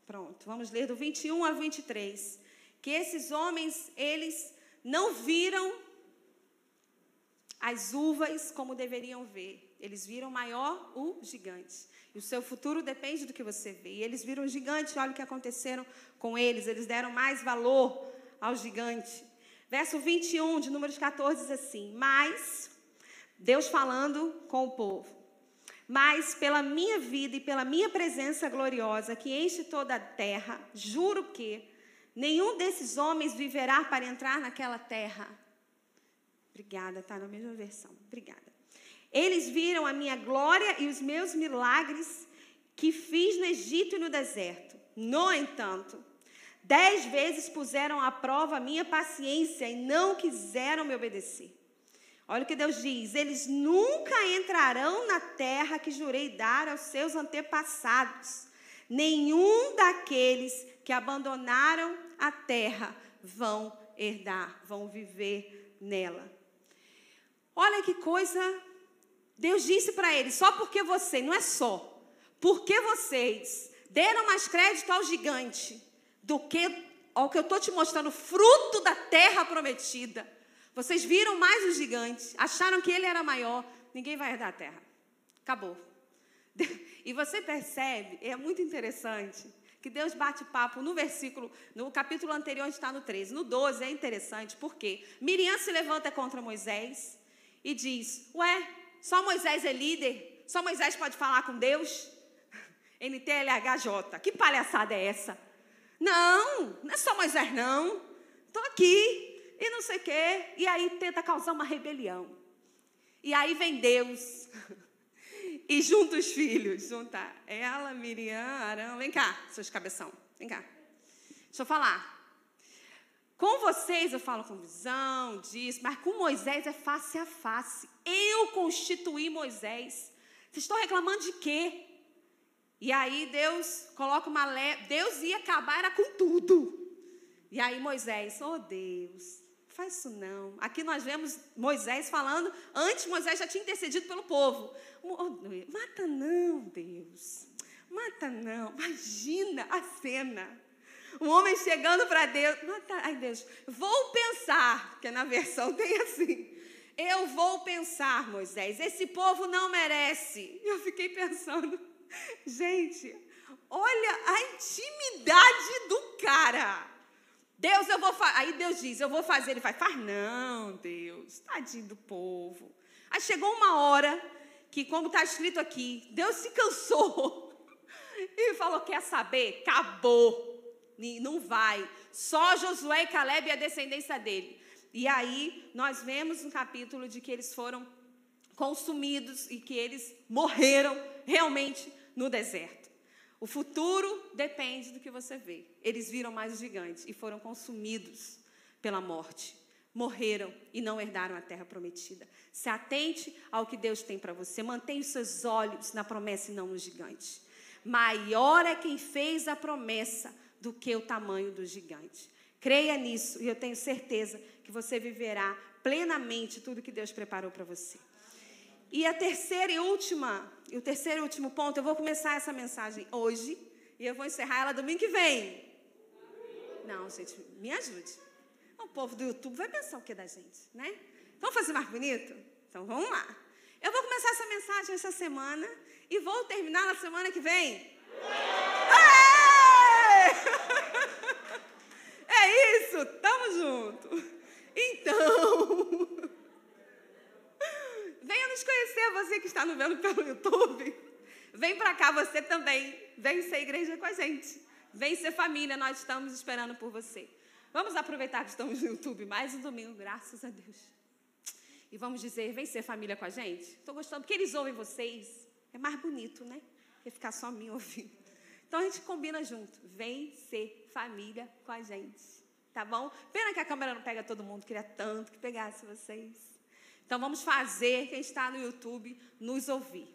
Pronto. Vamos ler do 21 a 23. Que esses homens, eles não viram as uvas como deveriam ver. Eles viram maior o gigante. E o seu futuro depende do que você vê. E eles viram o gigante, olha o que aconteceram com eles. Eles deram mais valor ao gigante. Verso 21 de Números 14 diz assim: Mas, Deus falando com o povo. Mas pela minha vida e pela minha presença gloriosa que enche toda a terra, juro que nenhum desses homens viverá para entrar naquela terra. Obrigada, tá na mesma versão. Obrigada. Eles viram a minha glória e os meus milagres que fiz no Egito e no deserto. No entanto, dez vezes puseram à prova a minha paciência e não quiseram me obedecer. Olha o que Deus diz: eles nunca entrarão na terra que jurei dar aos seus antepassados. Nenhum daqueles que abandonaram a terra vão herdar, vão viver nela. Olha que coisa. Deus disse para eles: só porque você, não é só, porque vocês deram mais crédito ao gigante do que ao que eu estou te mostrando, fruto da terra prometida. Vocês viram mais o gigante, acharam que ele era maior, ninguém vai herdar a terra. Acabou. E você percebe, é muito interessante, que Deus bate papo no versículo, no capítulo anterior está no 13. No 12 é interessante, porque Miriam se levanta contra Moisés e diz: Ué, só Moisés é líder? Só Moisés pode falar com Deus? NTLHJ, que palhaçada é essa? Não, não é só Moisés, não. Estou aqui e não sei o quê. E aí tenta causar uma rebelião. E aí vem Deus e junta os filhos, junta ela, Miriam, Arão. Vem cá, seus cabeção, vem cá. Deixa eu falar. Com vocês eu falo com visão, disso, mas com Moisés é face a face. Eu constituí Moisés. Vocês estão reclamando de quê? E aí Deus coloca uma leve. Deus ia acabar era com tudo. E aí Moisés, oh Deus, faz isso não. Aqui nós vemos Moisés falando, antes Moisés já tinha intercedido pelo povo. Mata não, Deus. Mata não. Imagina a cena. Um homem chegando para Deus. Mata, ai, Deus, vou pensar, que na versão tem assim. Eu vou pensar, Moisés, esse povo não merece. Eu fiquei pensando, gente, olha a intimidade do cara. Deus, eu vou fazer. Aí Deus diz, eu vou fazer. Ele vai, faz não, Deus, tadinho do povo. Aí chegou uma hora que, como está escrito aqui, Deus se cansou e falou: quer saber? Acabou. Não vai. Só Josué e Caleb e a descendência dele. E aí nós vemos no capítulo de que eles foram consumidos e que eles morreram realmente no deserto. O futuro depende do que você vê. Eles viram mais os gigantes e foram consumidos pela morte. Morreram e não herdaram a terra prometida. Se atente ao que Deus tem para você. Mantenha os seus olhos na promessa e não no gigante. Maior é quem fez a promessa do que o tamanho do gigante. Creia nisso e eu tenho certeza que você viverá plenamente tudo que Deus preparou para você. E a terceira e última, e o terceiro e último ponto, eu vou começar essa mensagem hoje e eu vou encerrar ela domingo que vem. Não, gente, me ajude. O povo do YouTube vai pensar o que da gente, né? Vamos fazer mais bonito? Então vamos lá. Eu vou começar essa mensagem essa semana e vou terminar na semana que vem. É isso, tamo junto. Então, venha nos conhecer, você que está nos vendo pelo YouTube. Vem para cá você também. Vem ser igreja com a gente. Vem ser família, nós estamos esperando por você. Vamos aproveitar que estamos no YouTube mais um domingo, graças a Deus. E vamos dizer, vem ser família com a gente? Estou gostando, porque eles ouvem vocês. É mais bonito, né? Que ficar só me ouvindo. Então a gente combina junto. Vem ser família com a gente. Tá bom? Pena que a câmera não pega todo mundo, queria tanto que pegasse vocês. Então vamos fazer quem está no YouTube nos ouvir.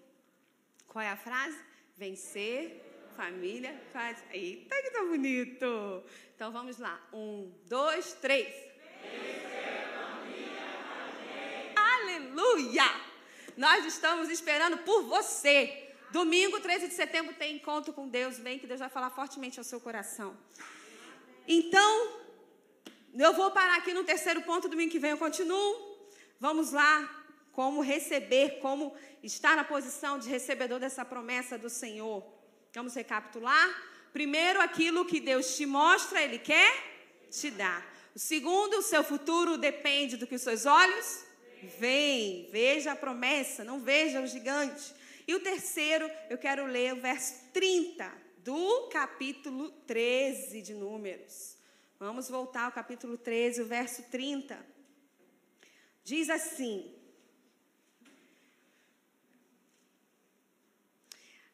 Qual é a frase? Vencer família gente. Eita, que tá bonito! Então vamos lá. Um, dois, três. Vencer família. Aleluia! Nós estamos esperando por você. Domingo, 13 de setembro, tem encontro com Deus. Vem que Deus vai falar fortemente ao seu coração. Então, eu vou parar aqui no terceiro ponto. Domingo que vem eu continuo. Vamos lá. Como receber, como estar na posição de recebedor dessa promessa do Senhor. Vamos recapitular. Primeiro, aquilo que Deus te mostra, Ele quer te dar. O segundo, o seu futuro depende do que os seus olhos veem. Veja a promessa, não veja o gigante. E o terceiro, eu quero ler o verso 30 do capítulo 13 de Números. Vamos voltar ao capítulo 13, o verso 30. Diz assim: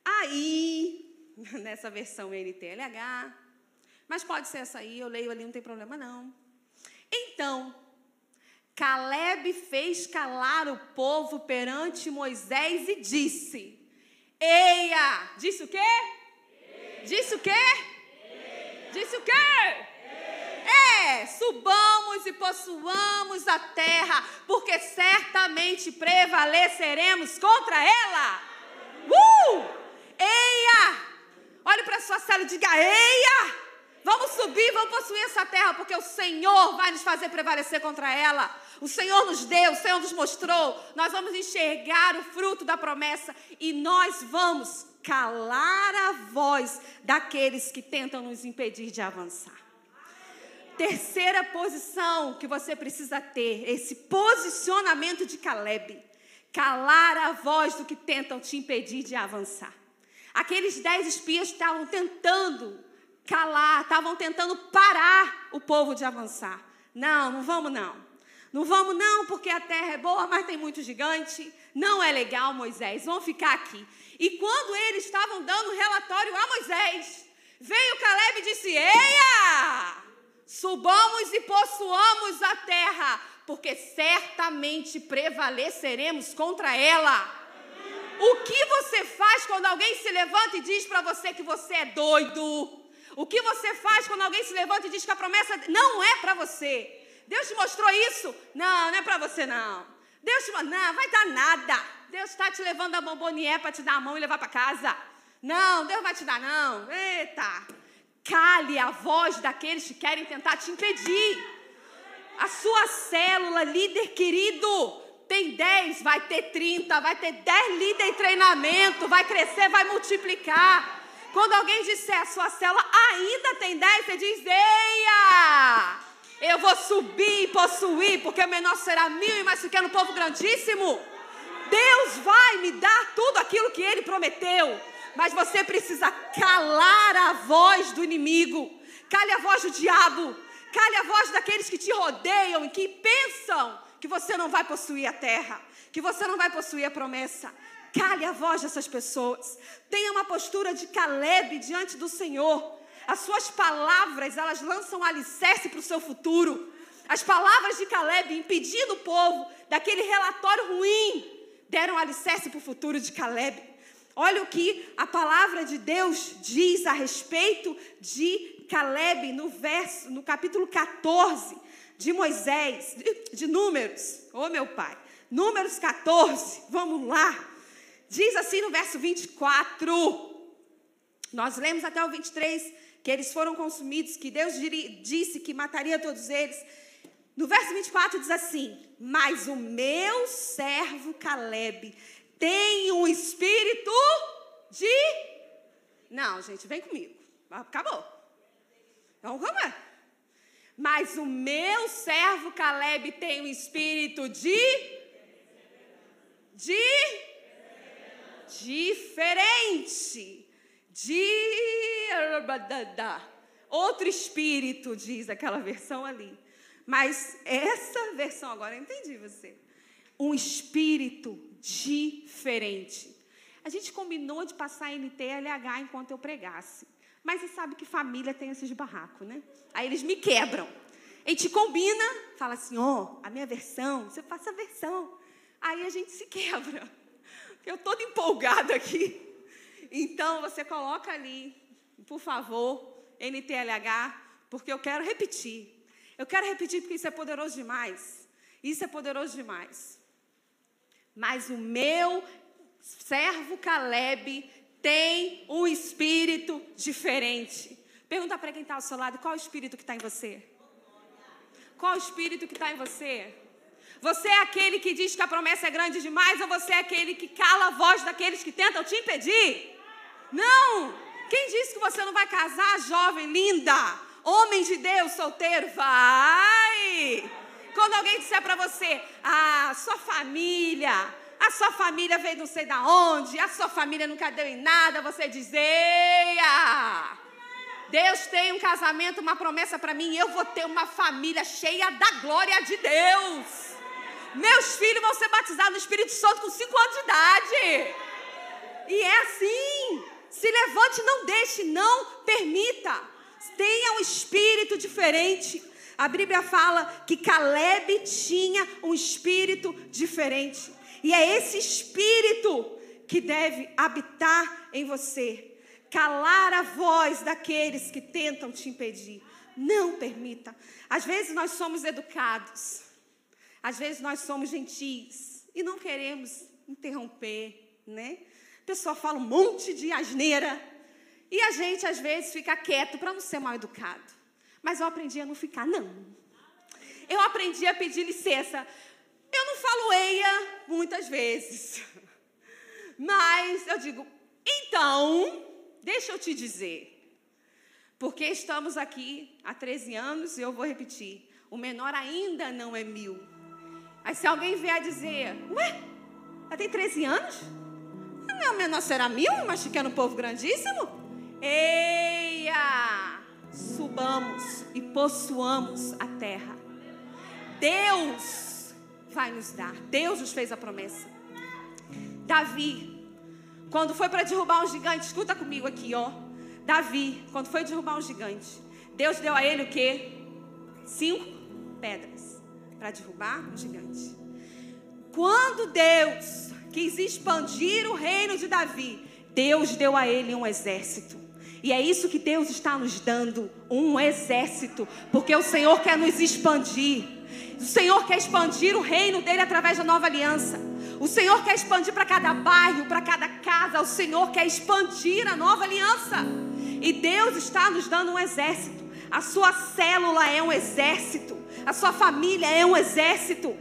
Aí, nessa versão NTLH, mas pode ser essa aí, eu leio ali, não tem problema não. Então, Caleb fez calar o povo perante Moisés e disse: Eia! Disse o quê? Disse o quê? Disse o quê? É, subamos e possuamos a terra, porque certamente prevaleceremos contra ela. Uh! Eia! Olhe para sua cela e diga: Eia! Vamos subir, vamos possuir essa terra, porque o Senhor vai nos fazer prevalecer contra ela. O Senhor nos deu, o Senhor nos mostrou. Nós vamos enxergar o fruto da promessa e nós vamos calar a voz daqueles que tentam nos impedir de avançar. Terceira posição que você precisa ter, esse posicionamento de Caleb. Calar a voz do que tentam te impedir de avançar. Aqueles dez espias estavam tentando calar, estavam tentando parar o povo de avançar. Não, não vamos não. Não vamos não, porque a terra é boa, mas tem muito gigante. Não é legal, Moisés. Vamos ficar aqui. E quando eles estavam dando relatório a Moisés, veio Caleb e disse: Eia! Subamos e possuamos a terra, porque certamente prevaleceremos contra ela. O que você faz quando alguém se levanta e diz para você que você é doido? O que você faz quando alguém se levanta e diz que a promessa não é para você? Deus te mostrou isso? Não, não é para você não. Deus te não, vai dar nada. Deus está te levando a bombonier para te dar a mão e levar para casa. Não, Deus vai te dar não. Eita. Cale a voz daqueles que querem tentar te impedir. A sua célula, líder querido, tem 10, vai ter 30, vai ter 10 líder em treinamento, vai crescer, vai multiplicar. Quando alguém disser a sua célula ainda tem 10, você diz: Eia! Eu vou subir e possuir, porque menor será mil e mais pequeno povo grandíssimo. Deus vai me dar tudo aquilo que Ele prometeu. Mas você precisa calar a voz do inimigo, Cale a voz do diabo. Cale a voz daqueles que te rodeiam e que pensam que você não vai possuir a terra, que você não vai possuir a promessa. Cale a voz dessas pessoas. Tenha uma postura de Caleb diante do Senhor. As suas palavras, elas lançam alicerce para o seu futuro. As palavras de Caleb impedindo o povo daquele relatório ruim, deram alicerce para o futuro de Caleb. Olha o que a palavra de Deus diz a respeito de Caleb no verso, no capítulo 14 de Moisés, de, de Números. Ô oh, meu pai, Números 14, vamos lá. Diz assim no verso 24. Nós lemos até o 23 que eles foram consumidos, que Deus disse que mataria todos eles. No verso 24 diz assim: Mas o meu servo Caleb tem um espírito de. Não, gente, vem comigo. Acabou. Vamos comer. Mas o meu servo Caleb tem um espírito de. De. Diferente. De. Outro espírito, diz aquela versão ali. Mas essa versão agora eu entendi você. Um espírito diferente. A gente combinou de passar NTLH enquanto eu pregasse. Mas você sabe que família tem esses barracos, né? Aí eles me quebram. A gente combina, fala assim, ó, oh, a minha versão, você passa a versão. Aí a gente se quebra. Eu toda empolgada aqui. Então você coloca ali, por favor, NTLH, porque eu quero repetir. Eu quero repetir porque isso é poderoso demais. Isso é poderoso demais. Mas o meu servo Caleb tem um espírito diferente. Pergunta para quem está ao seu lado: qual o espírito que está em você? Qual o espírito que está em você? Você é aquele que diz que a promessa é grande demais ou você é aquele que cala a voz daqueles que tentam te impedir? Não! Quem disse que você não vai casar, jovem, linda? Homem de Deus, solteiro, vai! Quando alguém disser para você, ah, sua família, a sua família veio não sei da onde, a sua família nunca deu em nada, você diz, eia! Deus tem um casamento, uma promessa para mim, eu vou ter uma família cheia da glória de Deus. Meus filhos vão ser batizados no Espírito Santo com 5 anos de idade. E é assim. Se levante, não deixe, não permita tenha um espírito diferente. A Bíblia fala que Caleb tinha um espírito diferente. E é esse espírito que deve habitar em você. Calar a voz daqueles que tentam te impedir. Não permita. Às vezes nós somos educados. Às vezes nós somos gentis e não queremos interromper, né? A pessoa fala um monte de asneira e a gente, às vezes, fica quieto para não ser mal educado. Mas eu aprendi a não ficar, não. Eu aprendi a pedir licença. Eu não falo eia muitas vezes. Mas eu digo, então, deixa eu te dizer. Porque estamos aqui há 13 anos e eu vou repetir: o menor ainda não é mil. Aí se alguém vier dizer, ué, ela tem 13 anos? Não, o menor será mil, mas que é um povo grandíssimo? Eia! Subamos e possuamos a terra. Deus vai nos dar. Deus nos fez a promessa. Davi, quando foi para derrubar um gigante, escuta comigo aqui, ó. Davi, quando foi derrubar um gigante, Deus deu a ele o quê? Cinco pedras para derrubar um gigante. Quando Deus quis expandir o reino de Davi, Deus deu a ele um exército. E é isso que Deus está nos dando, um exército, porque o Senhor quer nos expandir. O Senhor quer expandir o reino dele através da nova aliança. O Senhor quer expandir para cada bairro, para cada casa. O Senhor quer expandir a nova aliança. E Deus está nos dando um exército. A sua célula é um exército. A sua família é um exército.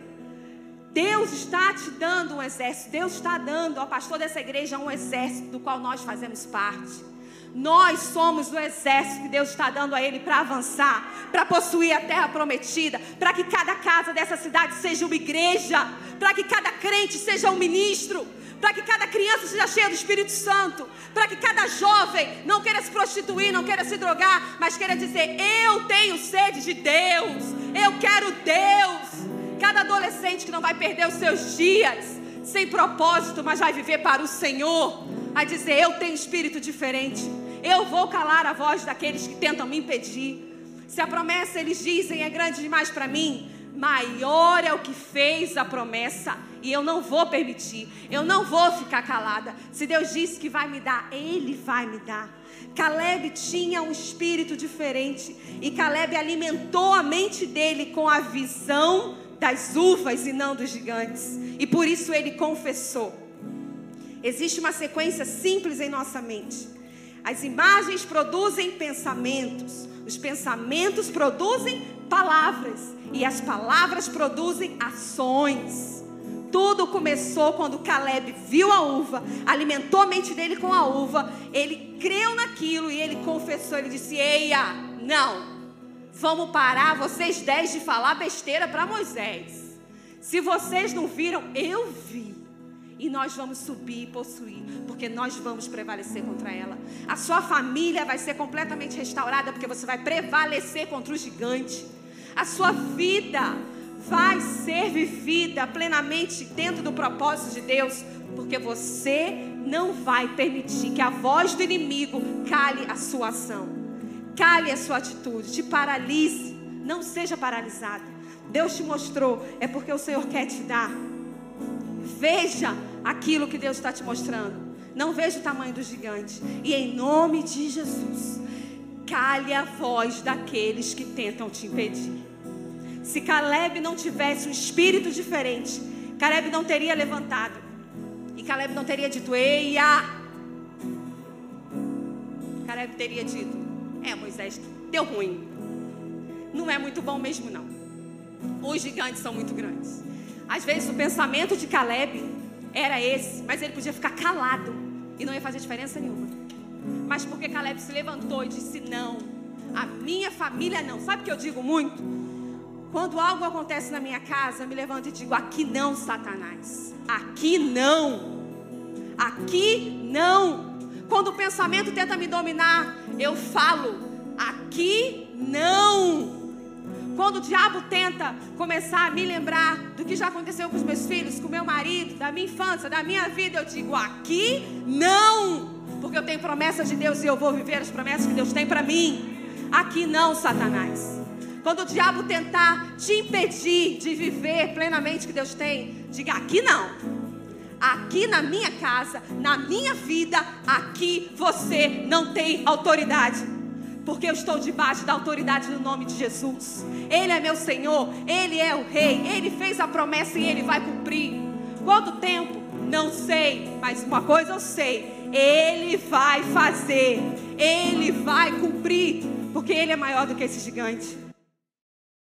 Deus está te dando um exército. Deus está dando ao pastor dessa igreja um exército do qual nós fazemos parte. Nós somos o exército que Deus está dando a ele para avançar, para possuir a terra prometida, para que cada casa dessa cidade seja uma igreja, para que cada crente seja um ministro, para que cada criança seja cheia do Espírito Santo, para que cada jovem não queira se prostituir, não queira se drogar, mas queira dizer: Eu tenho sede de Deus, eu quero Deus. Cada adolescente que não vai perder os seus dias sem propósito, mas vai viver para o Senhor, vai dizer: Eu tenho espírito diferente, eu vou calar a voz daqueles que tentam me impedir. Se a promessa eles dizem é grande demais para mim, maior é o que fez a promessa e eu não vou permitir, eu não vou ficar calada. Se Deus disse que vai me dar, Ele vai me dar. Caleb tinha um espírito diferente e Caleb alimentou a mente dele com a visão das uvas e não dos gigantes, e por isso ele confessou. Existe uma sequência simples em nossa mente. As imagens produzem pensamentos, os pensamentos produzem palavras e as palavras produzem ações. Tudo começou quando Caleb viu a uva, alimentou a mente dele com a uva, ele creu naquilo e ele confessou, ele disse: "Eia, não. Vamos parar vocês dez de falar besteira para Moisés. Se vocês não viram, eu vi. E nós vamos subir e possuir, porque nós vamos prevalecer contra ela. A sua família vai ser completamente restaurada, porque você vai prevalecer contra o gigante. A sua vida vai ser vivida plenamente dentro do propósito de Deus, porque você não vai permitir que a voz do inimigo cale a sua ação, cale a sua atitude, te paralise. Não seja paralisado. Deus te mostrou, é porque o Senhor quer te dar. Veja aquilo que Deus está te mostrando. Não veja o tamanho do gigante. E em nome de Jesus, cale a voz daqueles que tentam te impedir. Se Caleb não tivesse um espírito diferente, Caleb não teria levantado. E Caleb não teria dito, eia. Caleb teria dito, é Moisés, deu ruim. Não é muito bom mesmo não. Os gigantes são muito grandes. Às vezes o pensamento de Caleb era esse, mas ele podia ficar calado e não ia fazer diferença nenhuma. Mas porque Caleb se levantou e disse: Não, a minha família não. Sabe o que eu digo muito? Quando algo acontece na minha casa, eu me levanto e digo: Aqui não, Satanás. Aqui não. Aqui não. Quando o pensamento tenta me dominar, eu falo: Aqui não. Quando o diabo tenta começar a me lembrar do que já aconteceu com os meus filhos, com meu marido, da minha infância, da minha vida, eu digo: Aqui não. Porque eu tenho promessas de Deus e eu vou viver as promessas que Deus tem para mim. Aqui não, Satanás. Quando o diabo tentar te impedir de viver plenamente o que Deus tem, diga: aqui não. Aqui na minha casa, na minha vida, aqui você não tem autoridade. Porque eu estou debaixo da autoridade do nome de Jesus. Ele é meu Senhor, Ele é o Rei, Ele fez a promessa e Ele vai cumprir. Quanto tempo? Não sei, mas uma coisa eu sei: Ele vai fazer, Ele vai cumprir, porque Ele é maior do que esse gigante.